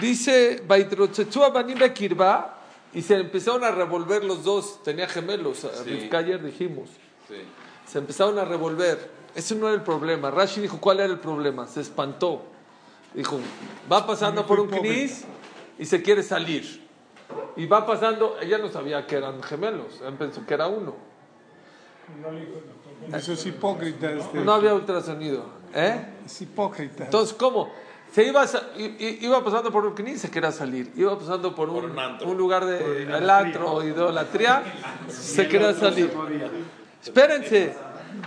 dice, y se empezaron a revolver los dos, tenía gemelos, Sí. Ayer dijimos. Sí. Se empezaron a revolver. Ese no era el problema. Rashi dijo, ¿cuál era el problema? Se espantó. Dijo, va pasando por un knis y se quiere salir. Y va pasando, ella no sabía que eran gemelos, él pensó que era uno. Eso es hipócrita. Este. No había ultrasonido. ¿Eh? Es hipócrita. Entonces, ¿cómo? Se iba, iba pasando por un knis y se quería salir. Iba pasando por un, Por un lugar de el antro, idolatría, se quería salir. Espérense,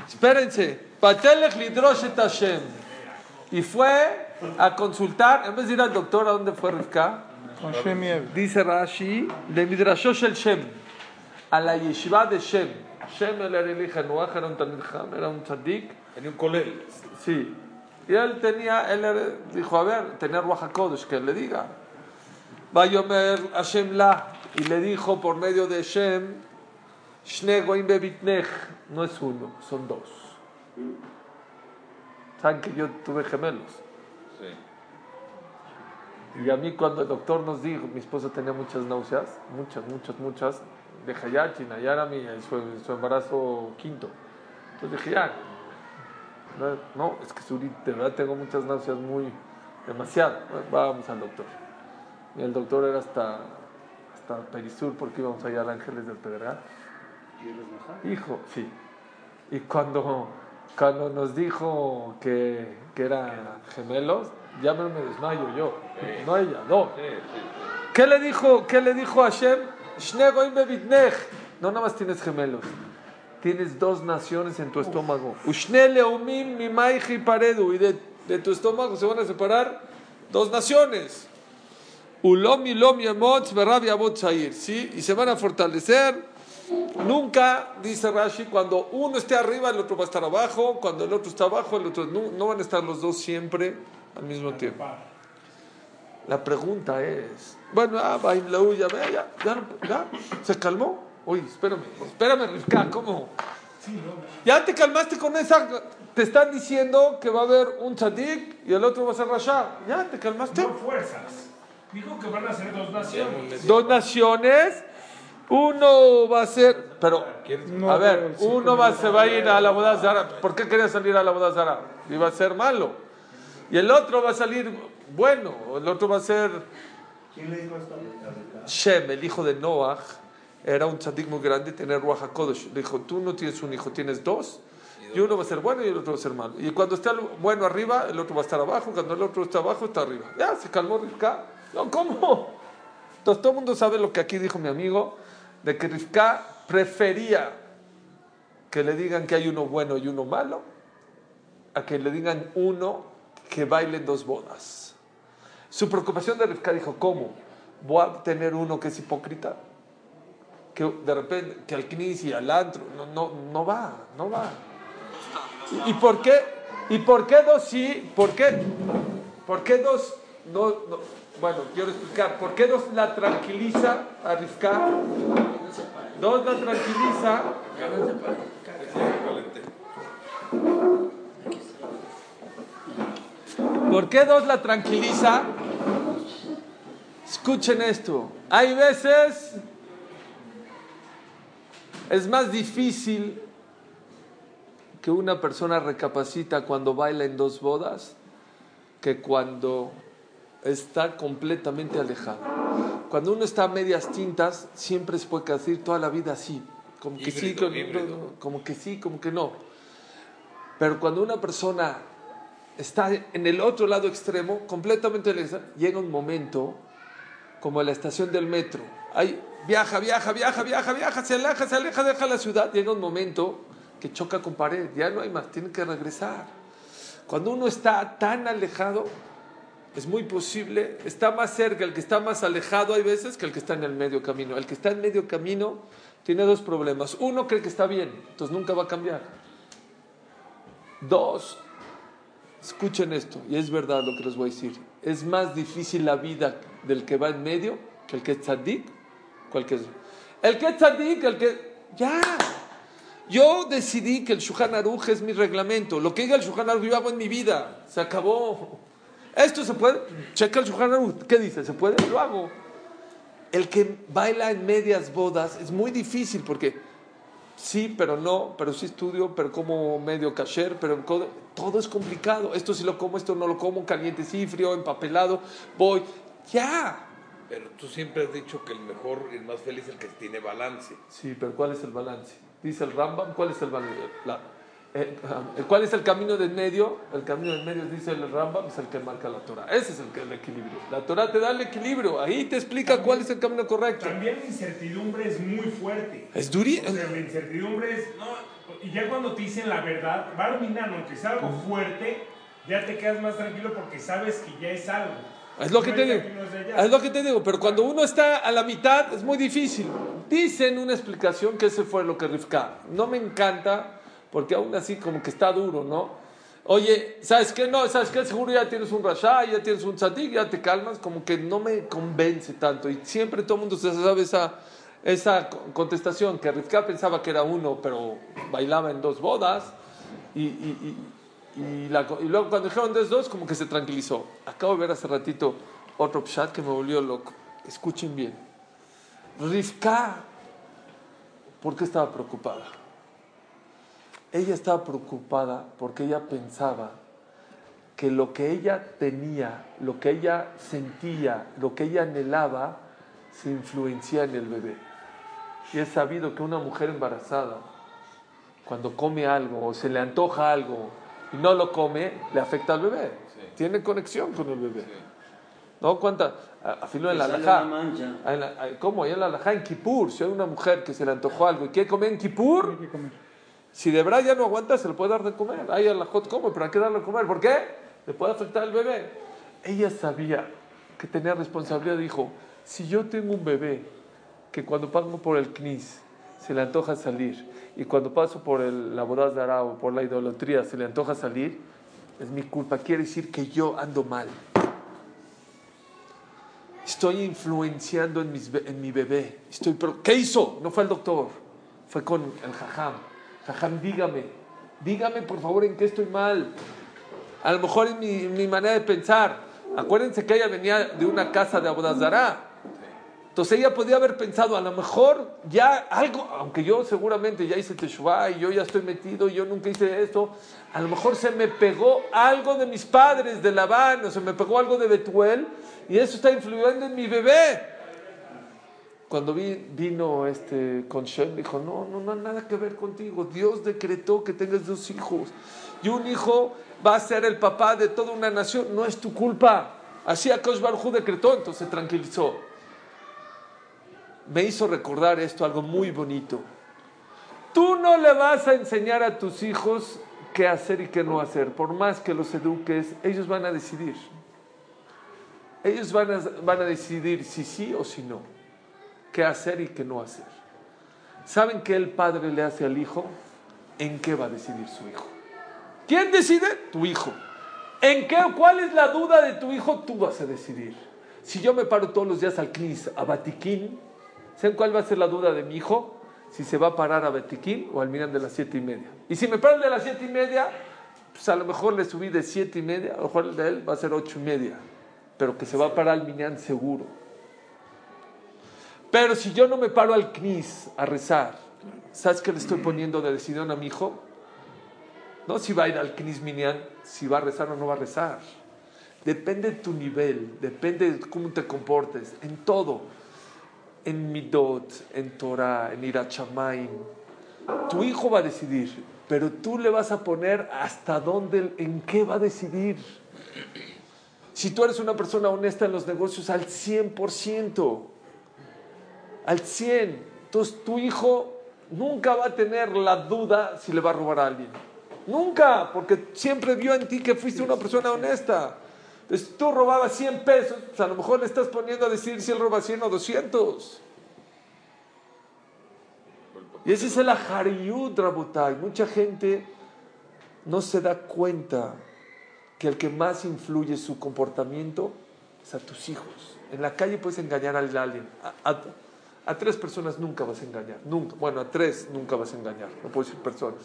espérense. Patelech lidrosh et Hashem. Y fue a consultar, en vez de ir al doctor, ¿a dónde fue Rivka? Dice Rashi, de Midrashosh el Shem, a la yeshiva de Shem. Shem era el hijo de Noah, era un era un tzadik. Tenía un colel. Sí. Y él tenía, él dijo, a ver, tenía Ruach HaKodesh, que él le diga. Vayomer Hashem la, y le dijo por medio de Shem, Shne goim bebitnech, no es uno, son dos. Saben que yo tuve gemelos. Sí. Y a mí cuando el doctor nos dijo, mi esposa tenía muchas náuseas, muchas, muchas, muchas, de Hayachina, ya era mi, su, su embarazo quinto. Entonces dije, ya, no, no, es que Suri, de verdad tengo muchas náuseas muy, demasiado. Bueno, Vamos al doctor. Y el doctor era hasta, hasta Perisur porque íbamos allá al Ángeles del Pedregal. Hijo, sí. Y cuando, cuando nos dijo que, que eran gemelos, ya me, desmayo yo. No ella, no. Sí, sí. ¿Qué le dijo, qué le dijo Hashem? Goim bebitnech. No nada más tienes gemelos. Tienes dos naciones en tu estómago. Paredu. Y de, de tu estómago se van a separar dos naciones. Y se van a fortalecer. Nunca, dice Rashi, cuando uno esté arriba, el otro va a estar abajo. Cuando el otro está abajo, el otro no, no van a estar los dos siempre al mismo tiempo. La pregunta es, bueno, ah, ya, ya, no- ya, se calmó. Oye, espérame, espérame, Rivka, ¿cómo? Ya te calmaste con esa, te están diciendo que va a haber un tzadik y el otro va a ser Rasha. Ya te calmaste. No fuerzas. Dijo que van a ser dos naciones. Dos naciones, uno va a ser, pero, No, a ver, uno va, se va a ir a la boda zara. ¿Por qué quería salir a la boda zara? Iba a ser malo. Y el otro va a salir bueno, el otro va a ser Shem, el hijo de Noah, era un tzadik muy grande, tenía Ruach HaKodesh. Le dijo, tú no tienes un hijo, tienes dos. Y uno va a ser bueno y el otro va a ser malo. Y cuando esté el bueno arriba, el otro va a estar abajo. Cuando el otro está abajo, está arriba. Ya, se calmó Rivka. No, ¿cómo? Entonces todo el mundo sabe lo que aquí dijo mi amigo, de que Rivka prefería que le digan que hay uno bueno y uno malo, a que le digan uno que baile dos bodas. Su preocupación de Rivka dijo, ¿cómo? ¿Voy a tener uno que es hipócrita? Que de repente, que al knis y al antro, no, no, no va, no va. ¿Y, por qué? ¿Y por qué dos sí? ¿Por qué? ¿Por qué dos no, no? Bueno, quiero explicar. ¿Por qué dos la tranquiliza a Rivka? Dos la tranquiliza. ¿Por qué dos la tranquiliza? Escuchen esto. Hay veces es más difícil que una persona recapacita cuando baila en dos bodas que cuando está completamente alejado. Cuando uno está a medias tintas, siempre se puede decir toda la vida así. Como que sí, como, híbrido. como que sí, como que no. Pero cuando una persona está en el otro lado extremo, completamente alejada, llega un momento como en la estación del metro. Hay, viaja, viaja, viaja, viaja, viaja, se aleja, se aleja, deja la ciudad. Llega un momento que choca con pared, ya no hay más, tiene que regresar. Cuando uno está tan alejado, es muy posible, está más cerca el que está más alejado hay veces que el que está en el medio camino. El que está en medio camino tiene dos problemas. Uno cree que está bien, entonces nunca va a cambiar. Dos, escuchen esto, y es verdad lo que les voy a decir. Es más difícil la vida del que va en medio que el que es tzadik. ¿Cuál es? El que tzadik, el que... Ya. Yo decidí que el Shulchan Aruch es mi reglamento. Lo que diga el Shulchan Aruch yo hago en mi vida. Se acabó. ¿Esto se puede? Checa el Shulchan Aruch. ¿Qué dice? ¿Se puede? Lo hago. El que baila en medias bodas es muy difícil porque sí, pero no, pero sí estudio, pero como medio kasher, pero todo es complicado. Esto sí lo como, esto no lo como, caliente sí, frío, empapelado, voy. Ya. Pero tú siempre has dicho que el mejor y el más feliz es el que tiene balance. Sí, pero ¿cuál es el balance? Dice el Rambam, ¿cuál es el balance? La- eh, ¿Cuál es el camino del medio? El camino del medio, dice el Rambam, es el que marca la Torah. Ese es el, que, el equilibrio. La Torah te da el equilibrio. Ahí te explica cuál es el camino correcto. También la incertidumbre es muy fuerte. Es duri. O sea, la incertidumbre es. No, y ya cuando te dicen la verdad, va a dominar, aunque sea algo fuerte, ya te quedas más tranquilo porque sabes que ya es algo. Es lo que te digo. es lo que te digo. Pero cuando uno está a la mitad es muy difícil. Dicen una explicación que ese fue lo que Rifka. No me encanta porque aún así como que está duro, ¿no? Oye, ¿sabes qué? No, ¿sabes qué? Seguro ya tienes un rasha, ya tienes un tzadik, ya te calmas. Como que no me convence tanto. Y siempre todo el mundo se sabe esa, esa co- contestación, que Rifka pensaba que era uno, pero bailaba en dos bodas. Y, y- y- y la y luego cuando dijeron dos, dos, como que se tranquilizó. Acabo de ver hace ratito otro pshat que me volvió loco. Escuchen bien. Rivka, ¿por qué estaba preocupada? Ella estaba preocupada porque ella pensaba que lo que ella tenía, lo que ella sentía, lo que ella anhelaba, se influencia en el bebé. Y es sabido que una mujer embarazada, cuando come algo o se le antoja algo y no lo come, le afecta al bebé. Tiene conexión con el bebé. ¿No? ¿Cuánta? A, a filo en la alajá. ¿Cómo? Y en la alajá en Kippur. Si hay una mujer que se le antojó algo y quiere comer en Kippur, que comer. si de verdad ya no aguanta, se le puede dar de comer. Hay alajot come, pero hay que darle de comer. ¿Por qué? Le puede afectar al bebé. Ella sabía que tenía responsabilidad. Dijo, si yo tengo un bebé que cuando paso por el CNIS se le antoja salir y cuando paso por el, la bodas de Arao, por la idolatría, se le antoja salir, es mi culpa. Quiere decir que yo ando mal. Estoy influenciando en, mi bebé. Estoy, pero, ¿Qué hizo? No fue el doctor, fue con el jajam. Jajam, dígame, dígame por favor en qué estoy mal. A lo mejor en mi, manera de pensar. Acuérdense que ella venía de una casa de Abodazará. Entonces ella podía haber pensado, a lo mejor ya algo, aunque yo seguramente ya hice Teshuvah y yo ya estoy metido y yo nunca hice esto, a lo mejor se me pegó algo de mis padres, de Labán, o se me pegó algo de Betuel y eso está influyendo en mi bebé. Cuando vi- vino este con Shem, dijo, no, no, no, nada que ver contigo. Dios decretó que tengas dos hijos. Y un hijo va a ser el papá de toda una nación. No es tu culpa. Así Akash Baruj decretó, entonces se tranquilizó. Me hizo recordar esto, algo muy bonito. Tú no le vas a enseñar a tus hijos qué hacer y qué no hacer. Por más que los eduques, ellos van a decidir. Ellos van a, van a decidir si sí o si no qué hacer y qué no hacer. ¿Saben qué el padre le hace al hijo? ¿En qué va a decidir su hijo? ¿Quién decide? Tu hijo. ¿En qué? ¿Cuál es la duda de tu hijo? Tú vas a decidir. Si yo me paro todos los días al CNIS, a Batiquín, ¿saben cuál va a ser la duda de mi hijo? Si se va a parar a Batiquín o al Miran de las siete y media. Y si me paro el de las siete y media, pues a lo mejor le subí de siete y media, a lo mejor el de él va a ser ocho y media. Pero que se va a parar al Minyan seguro. Pero si yo no me paro al CNIS a rezar, ¿sabes qué le estoy poniendo de decisión a mi hijo? No si va a ir al CNIS Minyan, si va a rezar o no va a rezar. Depende de tu nivel, depende de cómo te comportes, en todo. En Midot, en Torah, en Irachamayim. Tu hijo va a decidir, pero tú le vas a poner hasta dónde, en qué va a decidir. Si tú eres una persona honesta en los negocios al 100%, al 100. Entonces tu hijo nunca va a tener la duda si le va a robar a alguien. Nunca, porque siempre vio en ti que fuiste una persona honesta. Entonces tú robabas 100 pesos, pues a lo mejor le estás poniendo a decir si él roba 100 o 200. Y ese es el ajariyut, Rabotai. Mucha gente no se da cuenta que el que más influye su comportamiento es a tus hijos. En la calle puedes engañar a alguien. A, a- a tres personas nunca vas a engañar. Nunca. Bueno, a tres nunca vas a engañar. No puedo decir personas.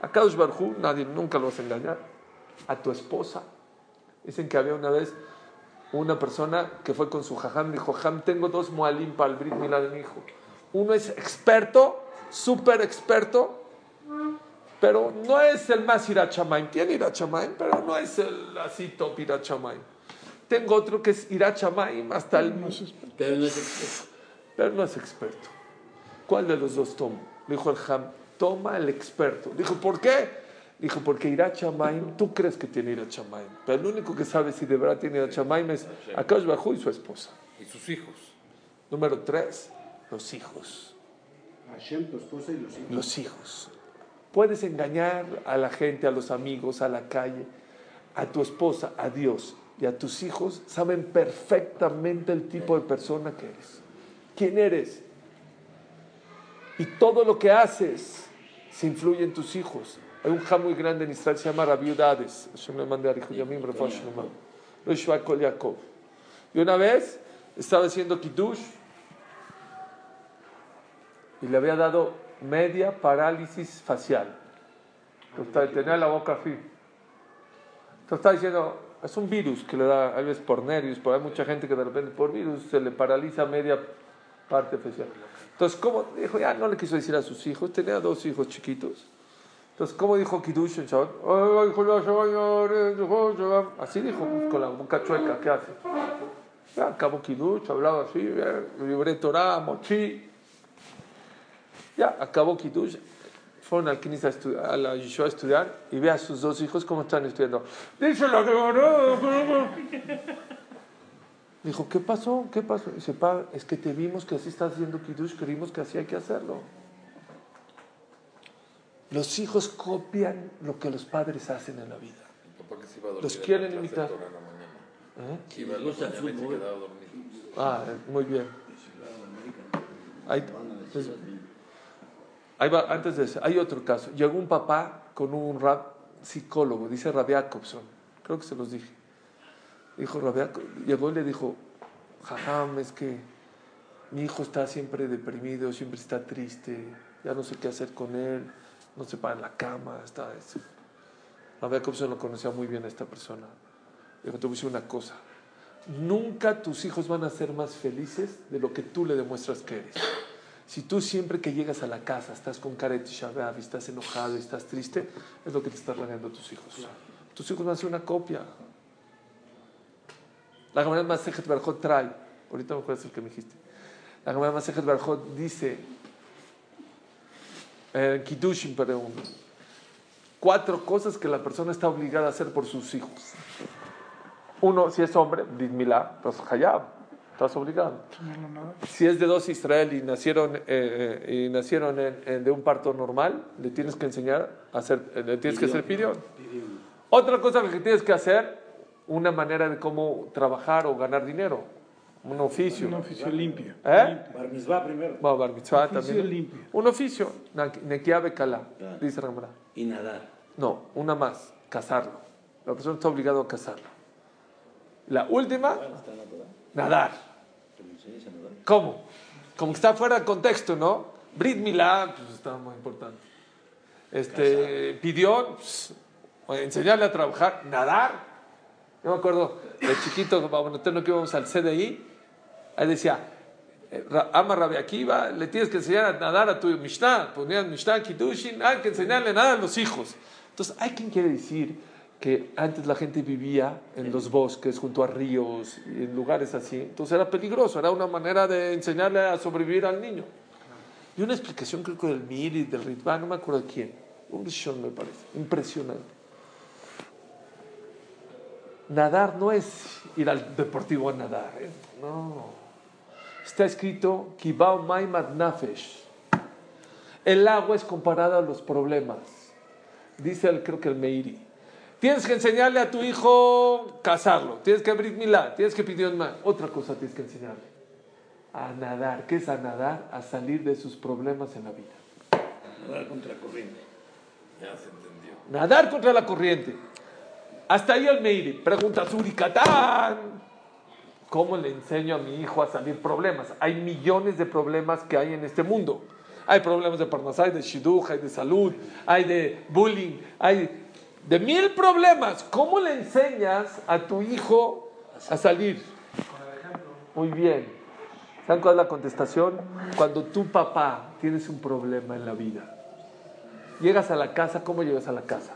A Kadosh Barjú nadie nunca lo vas a engañar. A tu esposa Dicen que había una vez una persona que fue con su jajam y dijo, jajam, tengo dos mualim para el brit milá de mi hijo. Uno es experto, súper experto, pero no es el más irachamaim. Tiene irachamaim, pero no es el así top irachamaim. Tengo otro que es irachamaim hasta el... Pero no es experto. Pero no es experto. ¿Cuál de los dos tomo? Dijo el Ham, toma el experto. Dijo, ¿por qué? Dijo, porque Irachamaim, tú crees que tiene Irachamaim. Pero el único que sabe si de verdad tiene Irachamaim es Akash Bajú y su esposa. Y sus hijos. Número tres, los hijos. Hashem, tu esposa y los hijos. Los hijos. Puedes engañar a la gente, a los amigos, a la calle, a tu esposa, a Dios y a tus hijos. Saben perfectamente el tipo de persona que eres. ¿Quién eres? Y todo lo que haces se influye en tus hijos. Hay un jam muy grande en Israel, se llama Rabiudades. Hashem le mande a Yamim, Kol Yaakov. Y una vez estaba haciendo Kiddush y le había dado media parálisis facial. Entonces, tenía la boca así. Entonces estaba diciendo, es un virus que le da, a veces por nervios, pero hay mucha gente que de repente por virus se le paraliza media parte facial. Entonces, ¿cómo? Dijo, ya no le quiso decir a sus hijos, tenía dos hijos chiquitos. Entonces, ¿cómo dijo Kiddush en Shabbat? Ya va. Así dijo, pues, con la boca chueca, ¿qué hace? Ya acabó Kiddush, hablaba así, libré Torah, mochi. Ya acabó Kiddush, fueron al Knis a, la Yeshua a estudiar y ve a sus dos hijos cómo están estudiando. Dice la. Dijo, ¿qué pasó? ¿Qué pasó? Dice, pa, es que te vimos que así estás haciendo Kiddush, creímos que así hay que hacerlo. Los hijos copian lo que los padres hacen en la vida. Mi papá que se iba a dormir Los quieren imitar. ¿Eh? Iba a la gusta el mañana y se fútbol. quedaba a dormir. Ah, eh, muy bien. Ahí, pues, ahí va, antes de eso, hay otro caso. Llegó un papá con un rab psicólogo, dice Rabbi Jacobson, creo que se los dije. Dijo Rabbi llegó y le dijo, jajam, es que mi hijo está siempre deprimido, siempre está triste, ya no sé qué hacer con él, no se para en la cama, está eso. Rabbi Jacobson lo conocía muy bien a esta persona. Dijo, te voy a decir una cosa, nunca tus hijos van a ser más felices de lo que tú le demuestras que eres. Si tú siempre que llegas a la casa estás con cara de y estás enojado y estás triste, es lo que te están regalando tus hijos. Tus hijos van a ser una copia. La Gemara Masejet Barjot trae, ahorita me acuerdo el que me dijiste. La Gemara Masejet Barjot dice, en Kiddushin, perdón, cuatro cosas que la persona está obligada a hacer por sus hijos. Uno, si es hombre, Brit Milá, pues Hayab, estás obligado. Si es de dos Israel y nacieron, eh, eh, y nacieron de un parto normal, le tienes que enseñar a hacer, eh, le tienes que hacer pidión. Otra cosa que tienes que hacer, una manera de cómo trabajar o ganar dinero, un oficio. Un oficio limpio. ¿Eh? Bar mitzvah primero. Bueno, bar mitzvah Oficio también. limpio. Un oficio, nequia bekala, dice Ramara. Y nadar. No, una más, casarlo. La persona está obligada a casarlo. La última, nadar. ¿Cómo? Como que está fuera de contexto, ¿no? Brit Milá, pues está muy importante. Este, pidió pues, enseñarle a trabajar, nadar. Yo me acuerdo de chiquito, bueno, no que íbamos al CDI, ahí decía, eh, ama Rabbi Akiva, le tienes que enseñar a nadar a tu Mishnah, ponían Mishnah, Kiddushin, hay que enseñarle a nadar a los hijos. Entonces, hay quien quiere decir que antes la gente vivía en los bosques, junto a ríos, en lugares así, entonces era peligroso, era una manera de enseñarle a sobrevivir al niño. Y una explicación creo que del Miri, del Ritva, no me acuerdo de quién, un Rishon me parece, impresionante. Nadar no es ir al deportivo a nadar, ¿eh? no. Está escrito, Kibao Maimad Nafesh. El agua es comparada a los problemas. Dice el, creo que el Meiri. Tienes que enseñarle a tu hijo casarlo, tienes que abrir milá, tienes que pedir más. Otra cosa tienes que enseñarle. A nadar. ¿Qué es a nadar? A salir de sus problemas en la vida. Nadar contra corriente. Ya se entendió. Nadar contra la corriente. Hasta ahí el Meiri. Pregunta Suricatán. ¿Cómo le enseño a mi hijo a salir problemas? Hay millones de problemas que hay en este mundo. Hay problemas de parnasá, de shidduch, hay de salud, hay de bullying, hay de mil problemas. ¿Cómo le enseñas a tu hijo a salir? Muy bien. ¿Saben cuál es la contestación? Cuando tu papá tienes un problema en la vida. Llegas a la casa, ¿cómo llegas a la casa?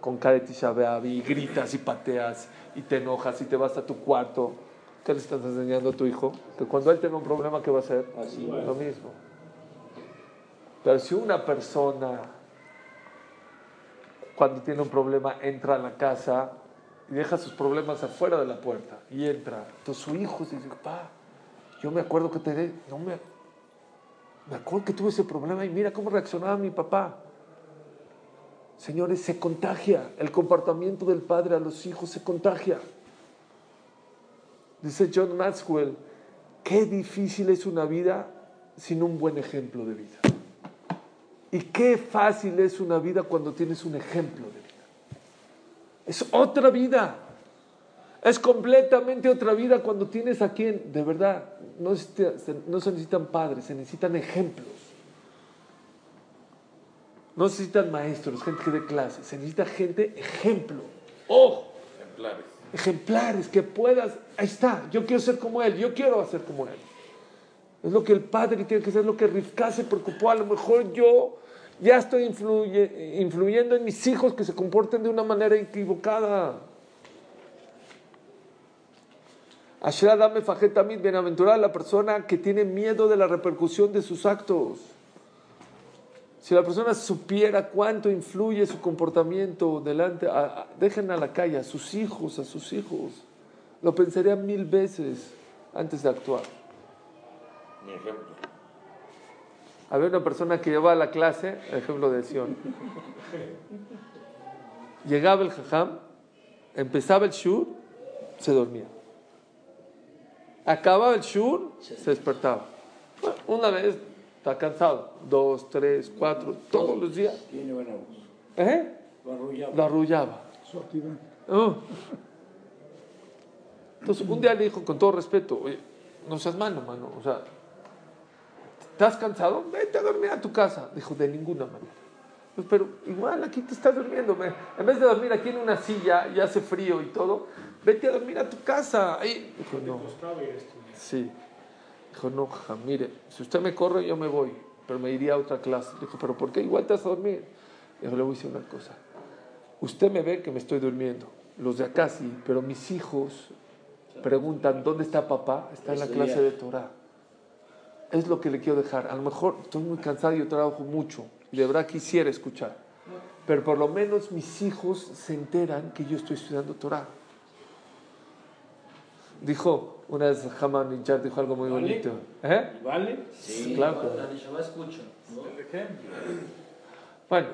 Con cara de Tisha B'Av, y gritas y pateas y te enojas y te vas a tu cuarto. ¿Qué le estás enseñando a tu hijo? Que cuando él tenga un problema, ¿qué va a hacer? Así. Lo mismo. Pero si una persona, cuando tiene un problema, entra a la casa y deja sus problemas afuera de la puerta y entra, entonces su hijo se dice, pa, yo me acuerdo que te de- no me, me acuerdo que tuve ese problema y mira cómo reaccionaba mi papá. Señores, se contagia. El comportamiento del padre a los hijos se contagia. Dice John Maxwell, qué difícil es una vida sin un buen ejemplo de vida. Y qué fácil es una vida cuando tienes un ejemplo de vida. Es otra vida. Es completamente otra vida cuando tienes a quien, de verdad, no se, necesitan padres, se necesitan ejemplos. No se necesitan maestros, gente que dé clases, se necesita gente ejemplo. ¡Ojo! Ejemplares. Ejemplares, que puedas, ahí está, yo quiero ser como él, yo quiero hacer como él. Es lo que el padre tiene que hacer, es lo que Rivka se preocupó. A lo mejor yo ya estoy influye- influyendo en mis hijos que se comporten de una manera equivocada. Asher Adame Fajetamid, bienaventurada la persona que tiene miedo de la repercusión de sus actos. Si la persona supiera cuánto influye su comportamiento delante, a- a- dejen a la calle a sus hijos, a sus hijos. Lo pensaría mil veces antes de actuar. Mi ejemplo. Había una persona que llevaba a la clase, el ejemplo de Sion. Llegaba el jajam, empezaba el shur, se dormía. Acababa el shur, se despertaba. Bueno, Una vez está cansado, dos, tres, cuatro, todos los días. Tiene buena voz. ¿Eh? Lo arrullaba. Lo arrullaba. Oh. Entonces, un día le dijo con todo respeto, oye, no seas malo, mano, o sea, ¿estás cansado? Vete a dormir a tu casa. Dijo, de ninguna manera. Pues, pero igual aquí te estás durmiendo. En vez de dormir aquí en una silla y hace frío y todo, vete a dormir a tu casa. Ahí. Dijo, no. Costaba ir a estudiar. Sí. Dijo, no, mire, si usted me corre, yo me voy, pero me iría a otra clase. Dijo, pero ¿por qué igual te vas a dormir? Dijo, le voy a decir una cosa. Usted me ve que me estoy durmiendo. Los de acá sí, pero mis hijos preguntan, ¿dónde está papá? Está en la clase de Torah. Es lo que le quiero dejar. A lo mejor estoy muy cansado y yo trabajo mucho. Y de verdad quisiera escuchar. Pero por lo menos mis hijos se enteran que yo estoy estudiando Torah. Dijo, una vez Haman Ninjar dijo algo muy Vale. bonito. ¿Eh? ¿Vale? Sí. Claro. que- La Neshama escucha. ¿no? Bueno,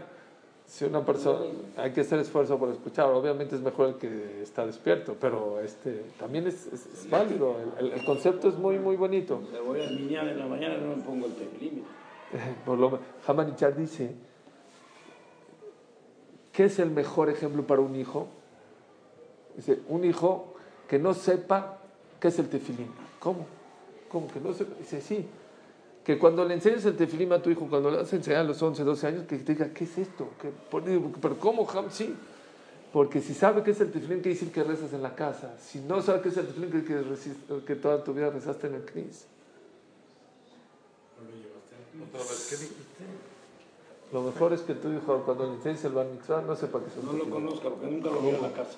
si una persona, hay que hacer esfuerzo por escuchar. Obviamente es mejor el que está despierto, pero este también es, es- es válido. El, el concepto es muy, muy bonito. Me voy al miñán en la mañana no me pongo el tefilín. Por lo Haman Ninjar dice, ¿qué es el mejor ejemplo para un hijo? Dice, un hijo que no sepa qué es el tefilín. ¿Cómo? ¿Cómo que no sepa? Dice, sí. Que cuando le enseñes el tefilín a tu hijo, cuando le vas a enseñar a los 11, 12 años, que te diga, ¿qué es esto? ¿Qué? Por- ¿Pero cómo, Ham? Sí. Porque si sabe qué es el tefilín, quiere decir que rezas en la casa. Si no sabe qué es el tefilín, quiere decir que, resis- que toda tu vida rezaste en el CNIS. Otra vez, ¿qué dijiste? Lo mejor es que tu hijo, cuando le enseñes el bar mitzvah, no sepa qué es el No lo conozco porque nunca lo vi en la casa.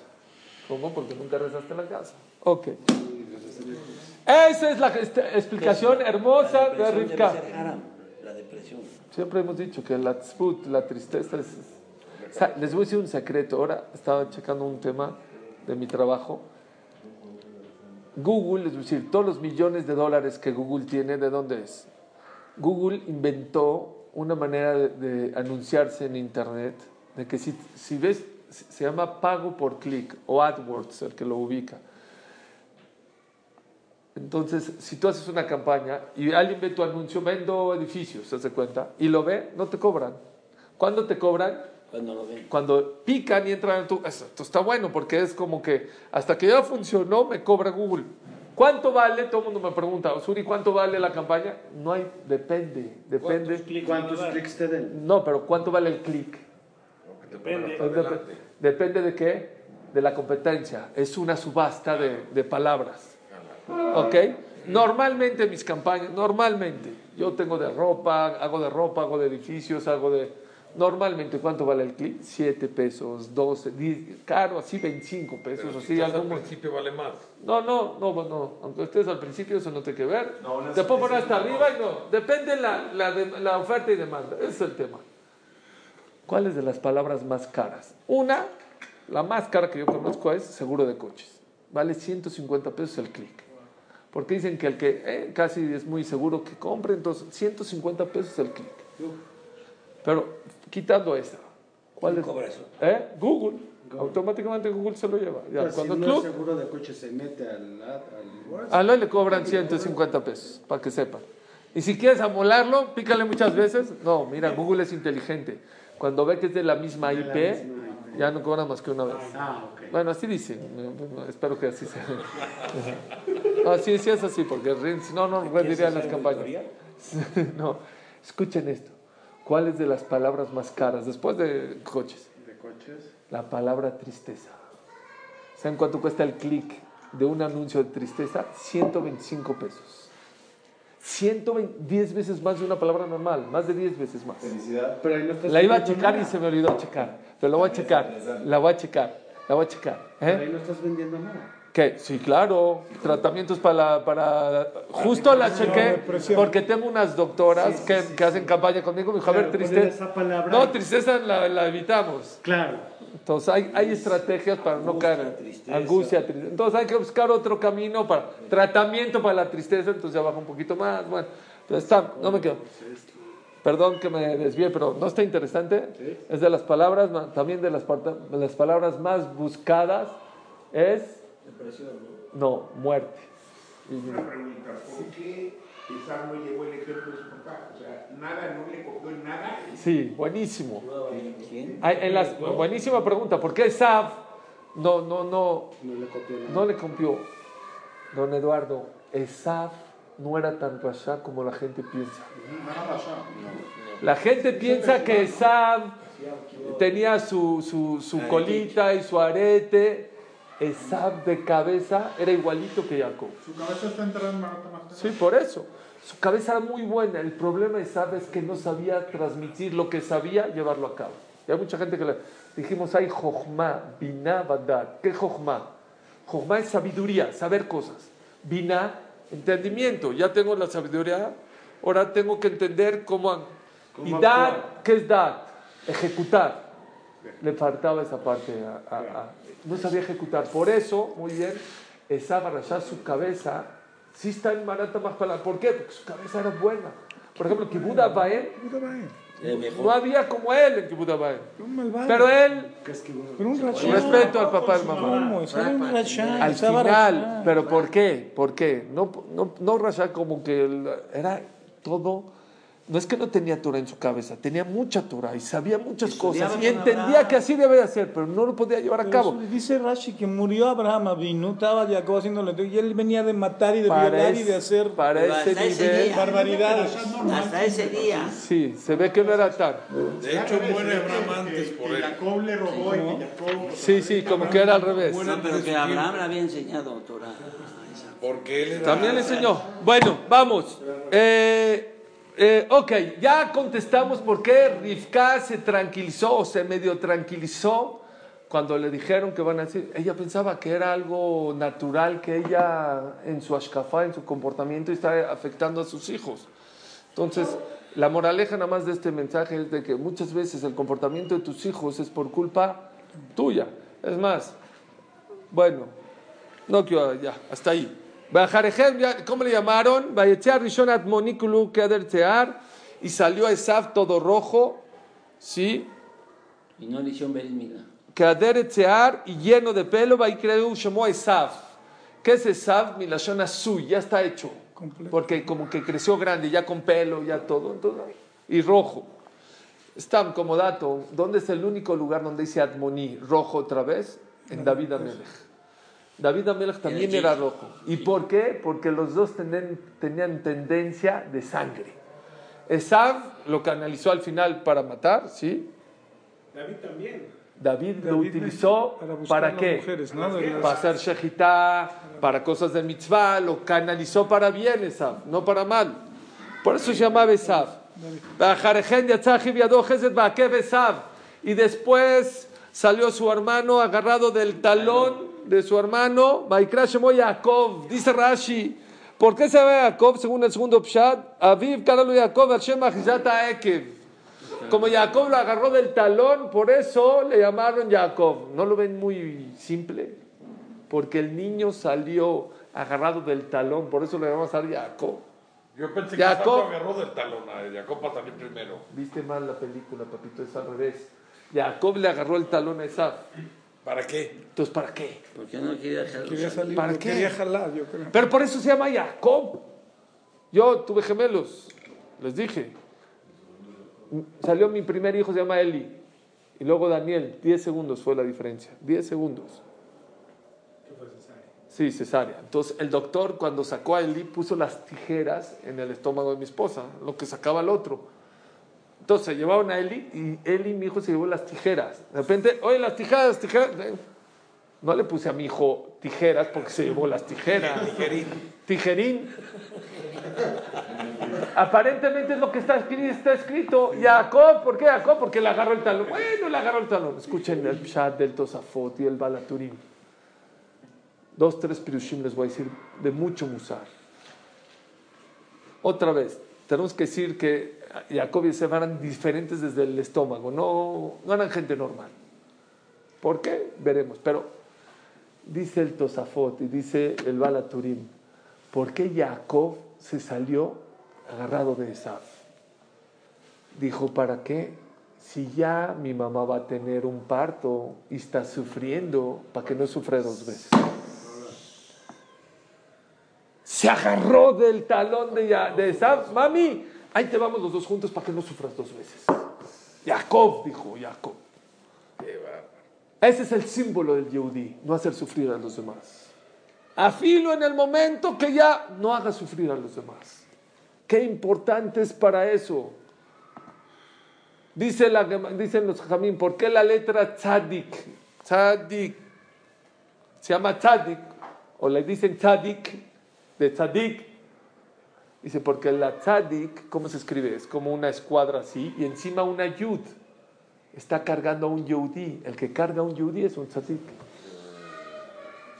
¿Cómo? Porque nunca rezaste en la casa. Ok. Esa es la este- explicación hermosa La de Rivka. La depresión. Siempre hemos dicho que la tzput, la tristeza es... les voy a decir un secreto. Ahora estaba checando un tema de mi trabajo. Google, a decir, todos los millones de dólares que Google tiene, ¿de dónde es? Google inventó una manera de, de anunciarse en Internet, de que si, si ves, se llama pago por clic o AdWords, el que lo ubica. Entonces, si tú haces una campaña y alguien ve tu anuncio, vendo edificios, ¿se hace cuenta? Y lo ve, no te cobran. ¿Cuándo te cobran? Cuando lo ven. Cuando pican y entran en tu... Esto está bueno porque es como que hasta que ya funcionó me cobra Google. ¿Cuánto vale? Todo el mundo me pregunta, Suri, ¿cuánto vale la campaña? No hay, depende, ¿Cuántos depende. ¿Cuántos clics te den? No, pero ¿cuánto vale el clic? Depende. Depende de qué? De la competencia. Es una subasta de, de palabras. ¿Ok? Normalmente mis campañas, normalmente, yo tengo de ropa, hago de ropa, hago de edificios, hago de... Normalmente, ¿cuánto vale el clic? 7 pesos, 12, 10, caro, así 25 pesos, Pero si así algo al principio vale más. No, no, no, no, aunque estés al principio eso no tiene que ver. Te puedo poner hasta arriba y no. Depende la, la, de- la oferta y demanda, ese es el tema. ¿Cuáles de las palabras más caras? Una, la más cara que yo conozco es seguro de coches. Vale 150 pesos el clic. Porque dicen que el que eh, casi es muy seguro que compre, entonces 150 pesos el clic. Pero quitando esta, ¿cuál ¿Quién es? cobra eso? ¿Eh? Google. Automáticamente Google se lo lleva. Ya, Pero si cuando no tú- es seguro de coche se mete al, al a Aloy le cobran 150 pesos, para que sepan. Y si quieres amolarlo, pícale muchas veces. No, mira, Google es inteligente. Cuando ve que es de la misma IP, ya no cobra más que una vez. Ah, ok. Bueno, así dicen. No, no, espero que así sea. No, sí, sí es así, porque si no, no rendirían las campañas. No, escuchen esto. ¿Cuál es de las palabras más caras después de coches? De coches. La palabra tristeza. ¿Saben cuánto cuesta el clic de un anuncio de tristeza? 125 pesos. 120, 10 veces más de una palabra normal, más de 10 veces más. Pero ahí no La iba a checar y se me olvidó checar, pero la voy a checar, la voy a checar, la voy a checar. Pero ¿eh? ahí no estás vendiendo nada. ¿Qué? Sí, claro, tratamientos para, para... Justo la chequé porque tengo unas doctoras que, que hacen campaña conmigo, me dijo, a ver, tristeza... No, tristeza la, la evitamos. Claro. Entonces hay, hay estrategias para no caer en tristeza. angustia, tristeza. Entonces hay que buscar otro camino para tratamiento para la tristeza, entonces ya baja un poquito más. Bueno, entonces está, no me quedo. Perdón que me desvíe, pero no está interesante. Es de las palabras, también de las, de las palabras más buscadas es no, muerte. Y- Una pregunta, ¿por qué Isaac no llevó el ejemplo de su papá? O sea, nada, no le copió en nada. Sí, buenísimo. ¿Quién? Hay- en las, buenísima pregunta. ¿Por qué Saf no, no, no, No le copió nada. No le copió. Don Eduardo, Esaf no era tan rasha como la gente piensa. La gente piensa que Esaf tenía su, su, su colita y su arete. Esaf de cabeza era igualito que Jacob. Su cabeza está enterrada en Marta. Sí, por eso. Su cabeza era muy buena. El problema de Esaf es que no sabía transmitir lo que sabía, llevarlo a cabo. Y hay mucha gente que le dijimos, hay Jochma, Binah, Badat. ¿Qué es Jochma? Jochma es sabiduría, saber cosas. Binah, entendimiento. Ya tengo la sabiduría, ahora tengo que entender cómo. y Dad, ¿qué es Dad? Ejecutar. Le faltaba esa parte. a- a- a- no sabía ejecutar. Por eso, muy bien, esa barrashá, su cabeza, sí está en Marata Mahpala. ¿Por qué? Porque su cabeza era buena. Por ejemplo, Kibbutz Abaem, El mejor. no había como él en. Un malvado. Pero él, Pero un rachá. respeto al papá y mamá. ¿Cómo? Eso era un rachá. Al final. ¿pero por qué? ¿Por qué? No, no, no como que era todo. No es que no tenía Torah en su cabeza, tenía mucha Torah y sabía muchas Estudiaba cosas y entendía Abraham. que así debe de hacer, pero no lo podía llevar a cabo. eso Dice Rashi que murió Abraham Avinu, estaba Jacob haciéndole y él venía de matar y de Para, violar y de hacer para ese hasta ese nivel, día. barbaridades. Hasta ese día. sí, se ve que no era tan. De hecho, muere Abraham antes por él. Jacob le robó y que Jacob... Sí, sí, como que era al revés. No, pero que Abraham le había enseñado Torah. Porque él era... También le enseñó. Bueno, vamos. Eh, eh, ok, ya contestamos por qué Rivka se tranquilizó o se medio tranquilizó cuando le dijeron que van a decir. Ella pensaba que era algo natural que ella en su ashkafá, en su comportamiento, está afectando a sus hijos. Entonces, la moraleja nada más de este mensaje es de que muchas veces el comportamiento de tus hijos es por culpa tuya. Es más, bueno, no quiero, ya, hasta ahí. ¿Cómo le llamaron? Y salió Esaf todo rojo, ¿sí? Y no le hicieron y lleno de pelo, Vaikreu Shemo Esaf. ¿Qué es Esaf? Milashon Azul, ya está hecho. Completo. Porque como que creció grande, ya con pelo, ya todo, entonces, y rojo. Stam, como dato, ¿dónde es el único lugar donde dice Admoní, rojo otra vez? En David Amelech. David Amelech también era rojo. ¿Y por qué? Porque los dos tenían, tenían tendencia de sangre. Esav lo canalizó al final para matar, ¿sí? David también. David, lo utilizó para qué? mujeres, ¿no? Para hacer shejitá, para cosas de mitzvah, lo canalizó para bien Esav, no para mal. Por eso se llamaba Esav. Y después salió su hermano agarrado del talón de su hermano, Vaikra Shemo Yaakov, dice Rashi. ¿Por qué se llama Jacob según el segundo Pshat? Aviv, Karalo Jacob, Hashem Ekev. Como Jacob lo agarró del talón, por eso le llamaron Jacob. ¿No lo ven muy simple? Porque el niño salió agarrado del talón, por eso le llamamos a Jacob. Yo pensé Jacob. que agarró del talón a Jacob para salir primero. Viste mal la película, papito, es al revés. Jacob le agarró el talón a Esaf. ¿Para qué? Entonces, ¿para qué? Porque no quería salir, ¿Para qué? quería jalar, yo creo. Pero por eso se llama Jacob. Yo tuve gemelos, les dije. Salió mi primer hijo, se llama Eli. Y luego Daniel, 10 segundos fue la diferencia. 10 segundos. Sí, cesárea. Entonces el doctor cuando sacó a Eli puso las tijeras en el estómago de mi esposa, lo que sacaba el otro. Entonces se llevaron a Eli y Eli, mi hijo, se llevó las tijeras. De repente, oye, las tijeras, tijeras. No le puse a mi hijo tijeras porque se llevó las tijeras. Tijerín. Tijerín. Aparentemente es lo que está escrito, está escrito. Jacob, ¿por qué Jacob? Porque le agarró el talón. Bueno, le agarró el talón. Escuchen el Pshat del Tosafot y el Balaturim. Dos, tres pirushim les voy a decir de mucho musar. Otra vez, tenemos que decir que Jacob y Yosef eran diferentes desde el estómago, no, no eran gente normal. ¿Por qué? Veremos. Pero dice el Tosafot y dice el Balaturim, ¿por qué Jacob se salió agarrado de Esaf? Dijo, ¿para qué? Si ya mi mamá va a tener un parto y está sufriendo, ¿para que no sufra dos veces? Se agarró del talón de, de Esaf. Mami, ahí te vamos los dos juntos para que no sufras dos veces. Jacob, dijo Jacob. Ese es el símbolo del Yehudi, no hacer sufrir a los demás. Afilo en el momento que ya no haga sufrir a los demás. Qué importante es para eso. Dice dicen los jamín, ¿por qué la letra tzadik? Tzadik. Se llama tzadik, o le dicen tzadik, de tzadik. Dice, porque la tzadik, ¿cómo se escribe? Es como una escuadra así, y encima una yud. Está cargando a un yehudí. El que carga a un yehudí es un tzadik.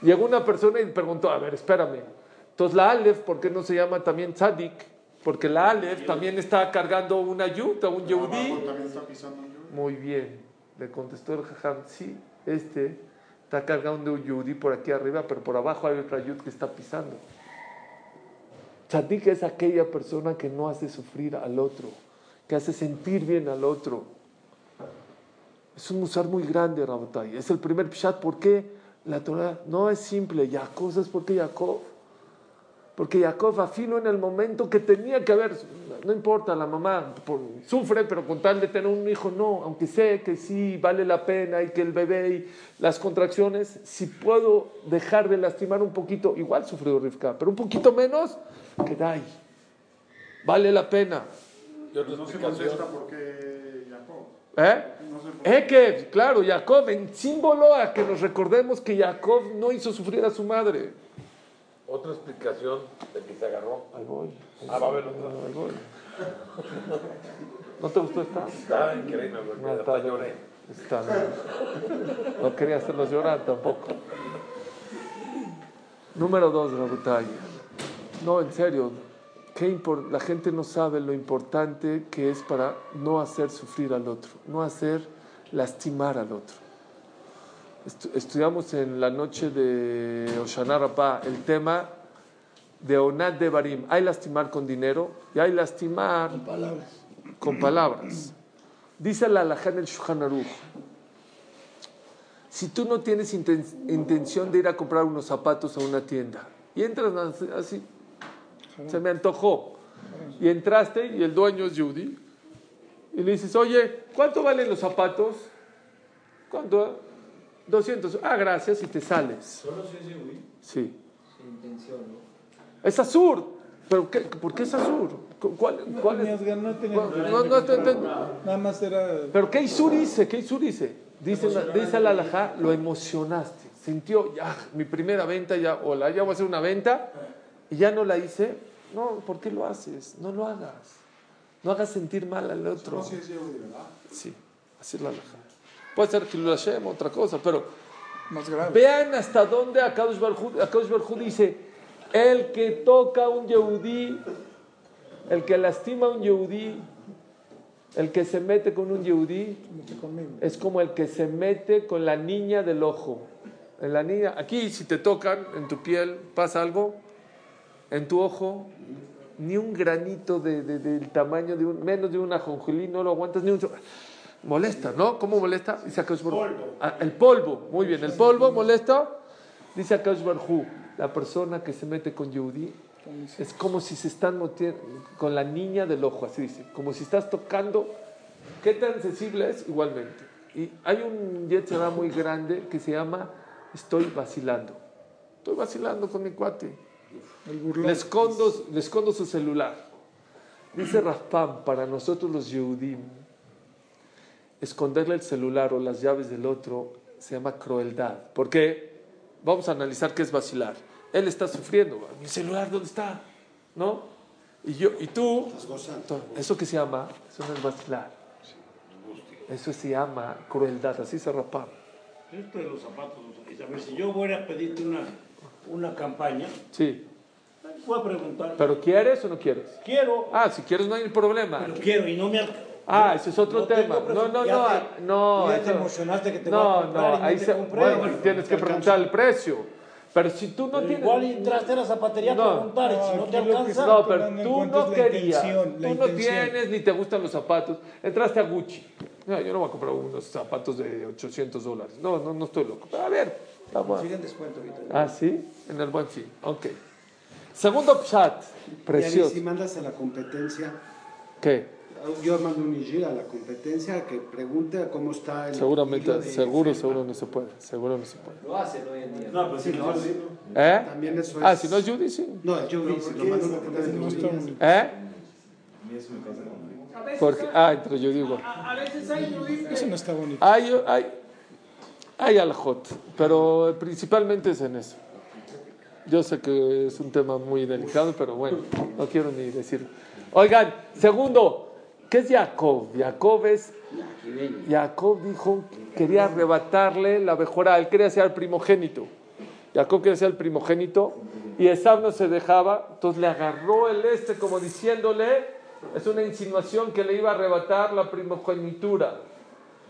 Llegó una persona y preguntó, a ver, espérame. Entonces la Aleph, ¿por qué no se llama también tzadik? Porque la Aleph también está cargando una yud, a un yugo. Muy bien, le contestó el jajam, sí, este está cargando un yudí por aquí arriba, pero por abajo hay otra yud que está pisando. Tzadik es aquella persona que no hace sufrir al otro, que hace sentir bien al otro. Es un musar muy grande, Rabotai. Es el primer pshat. ¿Por qué la Torah no es simple? Jacob, ¿sabes por qué Jacob? Porque Jacob afino en el momento que tenía que haber, no importa, la mamá por- sufre, pero con tal de tener un hijo, no, aunque sé que sí vale la pena y que el bebé y las contracciones, si puedo dejar de lastimar un poquito, igual sufrió Rivka, pero un poquito menos, que dai, vale la pena. Y otra No se contesta por qué Jacob. ¿Eh? No. Ekev, claro, Jacob, en símbolo a que nos recordemos que Jacob no hizo sufrir a su madre. Otra explicación de que se agarró. Ahí voy. Ah, va a haber otra. Ahí voy. ¿No te gustó esta? Está increíble, porque No, está lloré. Está No quería hacerlos llorar tampoco. Número dos, Rabutay. No, en serio. qué la gente no sabe lo importante que es para no hacer sufrir al otro, no hacer lastimar al otro. Estu- estudiamos en la noche de Oshana Rabbah el tema de Onat de Barim. Hay lastimar con dinero y hay lastimar con palabras. Dice la alajá en el Shulchan Aruch, si tú no tienes inten- intención de ir a comprar unos zapatos a una tienda y entras así, se me antojó, y entraste y el dueño es Judy, y le dices, oye, ¿cuánto valen los zapatos? ¿Cuánto? 200. Ah, gracias, y te sales. Solo si es Yehudi, Sí. sin intención, ¿no? Es Azur. ¿Pero qué? ¿Por qué es Azur? ¿Cu- ¿Cuál, cuál tenías es? ganas, no tenías ¿Cuál- ganas. No, no, Nada más era. Pero ¿qué Isur dice? ¿Qué Isur dice? Dice, dice la alajá, lo emocionaste. Sintió, ya, mi primera venta, ya, o la, ya voy a hacer una venta, y ya no la hice. No, ¿por qué lo haces? No lo hagas. No hagas sentir mal al otro. No, sí es Yehudi, ¿verdad? Sí, así es la. Puede ser Hilul Hashem, otra cosa, pero Más grave. vean hasta dónde Akadosh Barjú, dice, el que toca a un Yehudí, el que lastima a un Yehudí, el que se mete con un Yehudí, es como el que se mete con la niña del ojo. En la niña, aquí si te tocan en tu piel, pasa algo, en tu ojo, ni un granito de, de- del tamaño de un, menos de una ajonjolí, no lo aguantas ni un molesta, ¿no? ¿Cómo molesta? Dice Baruj Hu. Ah, el polvo, muy bien, el polvo molesta. Dice Akadosh Baruj Hu, la persona que se mete con Yehudí es como si se están con la niña del ojo, así dice, como si estás tocando, ¿qué tan sensible es? Igualmente. Y hay un yetzerá muy grande que se llama estoy vacilando. Estoy vacilando con mi cuate. El burlón. Le escondo, le escondo su celular. Dice Raspam, para nosotros los Yehudim, esconderle el celular o las llaves del otro se llama crueldad. ¿Por qué? Vamos a analizar qué es vacilar. Él está sufriendo. ¿Mi celular dónde está? ¿No? Y, yo, y tú, eso que se llama, eso no es vacilar. Eso se llama crueldad, así se Raspam. Esto de los zapatos, Isabel, si yo voy a pedirte una, una campaña, Sí. voy a preguntar, ¿Pero quieres o no quieres? quiero, Ah, si quieres no hay problema. pero quiero y no me alcanza. Ah, ese es otro No tema. No, no, Ya no, te- no. ya te emocionaste que te voy a no, comprar no, no ahí te se, compré. bueno, Bueno, tienes que preguntar el precio. Pero si tú no Pero tienes. igual entraste a la zapatería No. a preguntar y si no te alcanza, No, pero tú no querías. Tú no tienes ni te gustan los zapatos. Entraste a Gucci. No, yo no voy a comprar unos zapatos de 800 dólares. No, no, no estoy loco. Pero a ver, vamos. a- siguen descuento ahorita. Ah, sí, en el buen fin. Ok. Segundo pshat, Y precioso. si mandas a la competencia, ¿Qué? yo mando un IG a la competencia que pregunte cómo está el. Seguramente, de seguro, seguro no se puede. Seguro no se puede. Lo hacen hoy en día. No, pero si no, ¿Eh? También eso Ah, es- si no es Judy, sí. No, el Judy, si lo mando Judy. ¿Eh? Porque, ah, entre yo digo. A, a veces hay nudistas. Eso no está bonito. Hay, hay, hay alajot, pero principalmente es en eso. Yo sé que es un tema muy delicado, pero bueno, no quiero ni decirlo. Oigan, segundo, ¿qué es Jacob? Jacob es. Jacob dijo que quería arrebatarle la mejora, él quería ser el primogénito. Jacob quería ser el primogénito y Esab no se dejaba, entonces le agarró el este como diciéndole, es una insinuación que le iba a arrebatar la primogenitura.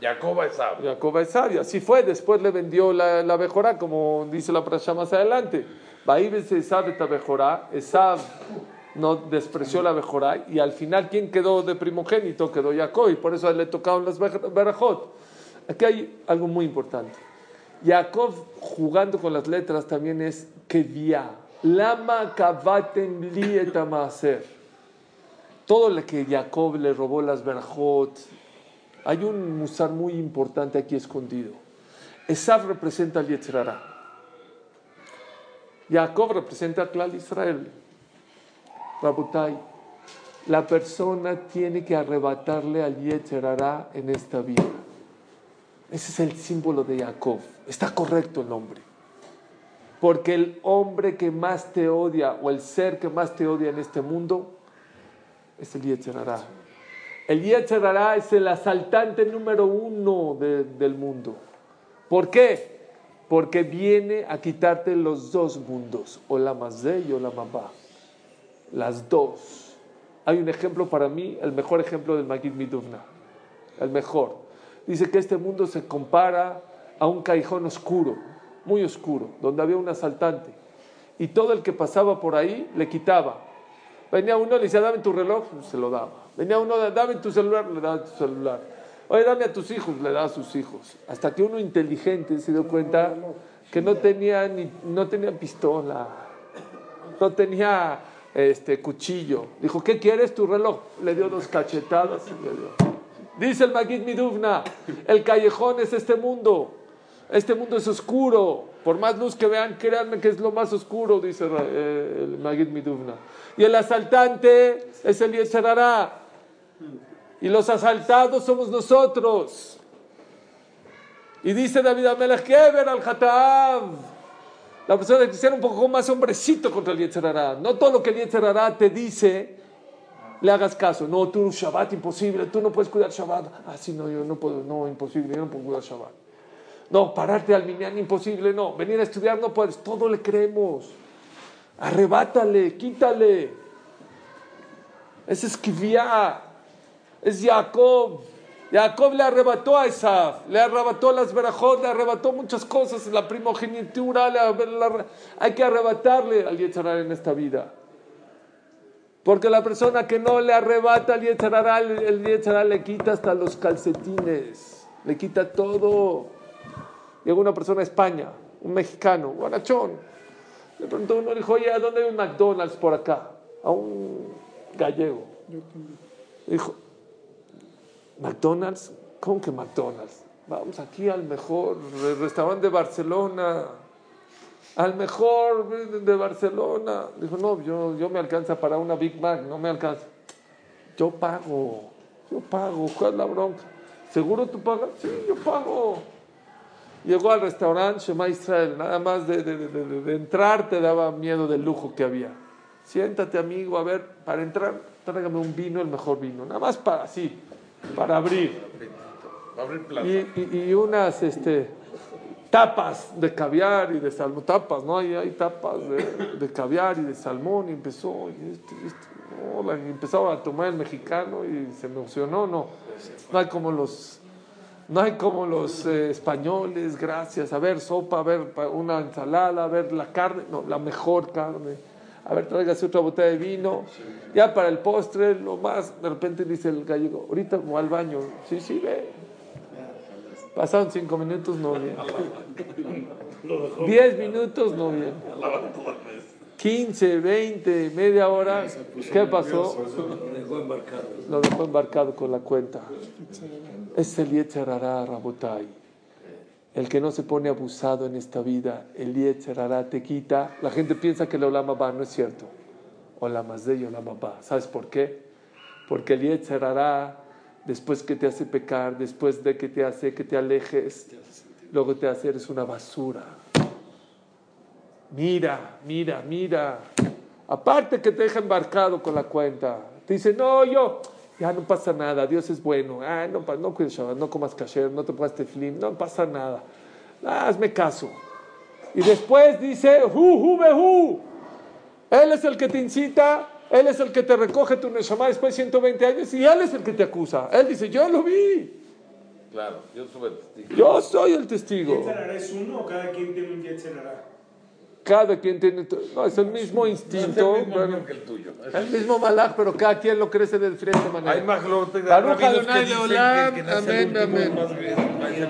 Jacoba es sabio. Jacob es sabio, así fue, después le vendió la, la como dice la prasha más adelante. Baibes Esab de Bejorá, Esab no despreció la Bejorá, y al final, ¿quién quedó de primogénito? Quedó Jacob, y por eso le tocaron las Berajot. Aquí hay algo muy importante. Jacob, jugando con las letras, también es Kedia. Lama kavatem li. Todo lo que Jacob le robó las Berajot, hay un musar muy importante aquí escondido. Esav representa al Yetzirará. Jacob representa a Clal Israel. Rabotai, la persona tiene que arrebatarle al Yetzirará en esta vida. Ese es el símbolo de Jacob. Está correcto el nombre. Porque el hombre que más te odia o el ser que más te odia en este mundo es el Yetzirará. El Yetzirará es el asaltante número uno de- del mundo. ¿Por qué? Porque viene a quitarte los dos mundos, o la Mazé y o la. Las dos. Hay un ejemplo para mí, el mejor ejemplo del Magid Miduvna. El mejor. Dice que este mundo se compara a un callejón oscuro, muy oscuro, donde había un asaltante. Y todo el que pasaba por ahí le quitaba. Venía uno, le decía, dame tu reloj, se lo daba. Venía uno, dame tu celular, le daba tu celular. Oye, dame a tus hijos, le daba a sus hijos. Hasta que uno inteligente se dio cuenta que no tenía, ni, no tenía pistola, no tenía este, cuchillo. Dijo, ¿qué quieres tu reloj? Le dio dos cachetadas y le dio. Dice el Magid Miduvna, el callejón es este mundo. Este mundo es oscuro. Por más luz que vean, créanme que es lo más oscuro, dice eh, el Magid Miduvna. Y el asaltante es el Yetzerará. Y los asaltados somos nosotros. Y dice David Amelech, ver al Hatab. La persona que sea un poco más hombrecito contra el Yetzerará. No todo lo que el Yetzerará te dice, le hagas caso. No, tú Shabbat imposible, tú no puedes cuidar Shabbat. Ah, sí, no, yo no puedo, no, imposible, yo no puedo cuidar Shabbat. No, pararte al minyan, imposible, no. Venir a estudiar, no puedes. Todo le creemos. Arrebátale, quítale. Es esquiviá. Es Jacob. Jacob le arrebató a Esaf, le arrebató las verajot, le arrebató muchas cosas, la primogenitura, hay que arrebatarle al Yetzirah en esta vida. Porque la persona que no le arrebata al Yetzirah, el, el Yetzirah le quita hasta los calcetines, le quita todo. Llegó una persona a España, un mexicano, guanachón. Le preguntó uno, dijo, oye, ¿a dónde hay un McDonald's por acá? A un gallego. Dijo, McDonald's, ¿cómo que McDonald's? Vamos aquí al mejor restaurante de Barcelona, al mejor de Barcelona. Dijo, no, yo, yo me alcanza para una Big Mac, no me alcanza. Yo pago, yo pago, ¿cuál es la bronca? ¿Seguro tú pagas? Sí, yo pago. Llegó al restaurante Shema Israel, nada más de, de- de- de- entrar te daba miedo del lujo que había. Siéntate, amigo, a ver, para entrar, tráigame un vino, el mejor vino, nada más para así, para abrir. Y, y- y unas este, tapas de caviar y de salmón, tapas, ¿no? Hay, hay tapas de, caviar y de salmón, y empezó, y este, este, no, empezaba a tomar el mexicano y se emocionó, no, no hay como los, no hay como los eh, españoles, gracias, a ver, sopa, a ver, una ensalada, a ver, la carne, no, la mejor carne, a ver, tráigase otra botella de vino, ya para el postre, lo más, de repente dice el gallego, ahorita voy al baño, sí, sí, ve, Pasaron cinco minutos, no bien. Diez minutos, no bien. Quince, veinte, media hora. ¿Qué pasó? Lo dejó embarcado con la cuenta. Es el Yetzerará, Rabotai. El que no se pone abusado en esta vida, el Yetzerará te quita. La gente piensa que el Olama va, no es cierto. Olama de y Olama va. ¿Sabes por qué? Porque el Yetzerará, después que te hace pecar, después de que te hace que te alejes, luego te hace eres una basura. Mira, mira, mira. Aparte que te deja embarcado con la cuenta. Te dice, no, yo, ya no pasa nada, Dios es bueno. Ah, no, no cuides Shabbat, no comas kasher, no te pongas tefilín, no pasa nada. Ah, hazme caso. Y después dice, hu, hu, behu. Él es el que te incita, él es el que te recoge tu neshama después de 120 años y él es el que te acusa. Él dice, yo lo vi, Claro, yo sube testigo. yo soy el testigo. ¿Yetzerará es uno o cada quien tiene un Yetzerará? Cada quien tiene, no, es el mismo instinto. Es el mismo bueno, que el tuyo. El mismo malach, pero cada quien lo crece de diferente manera. Hay más que dicen que, que nace Amén, el último amén. más bien.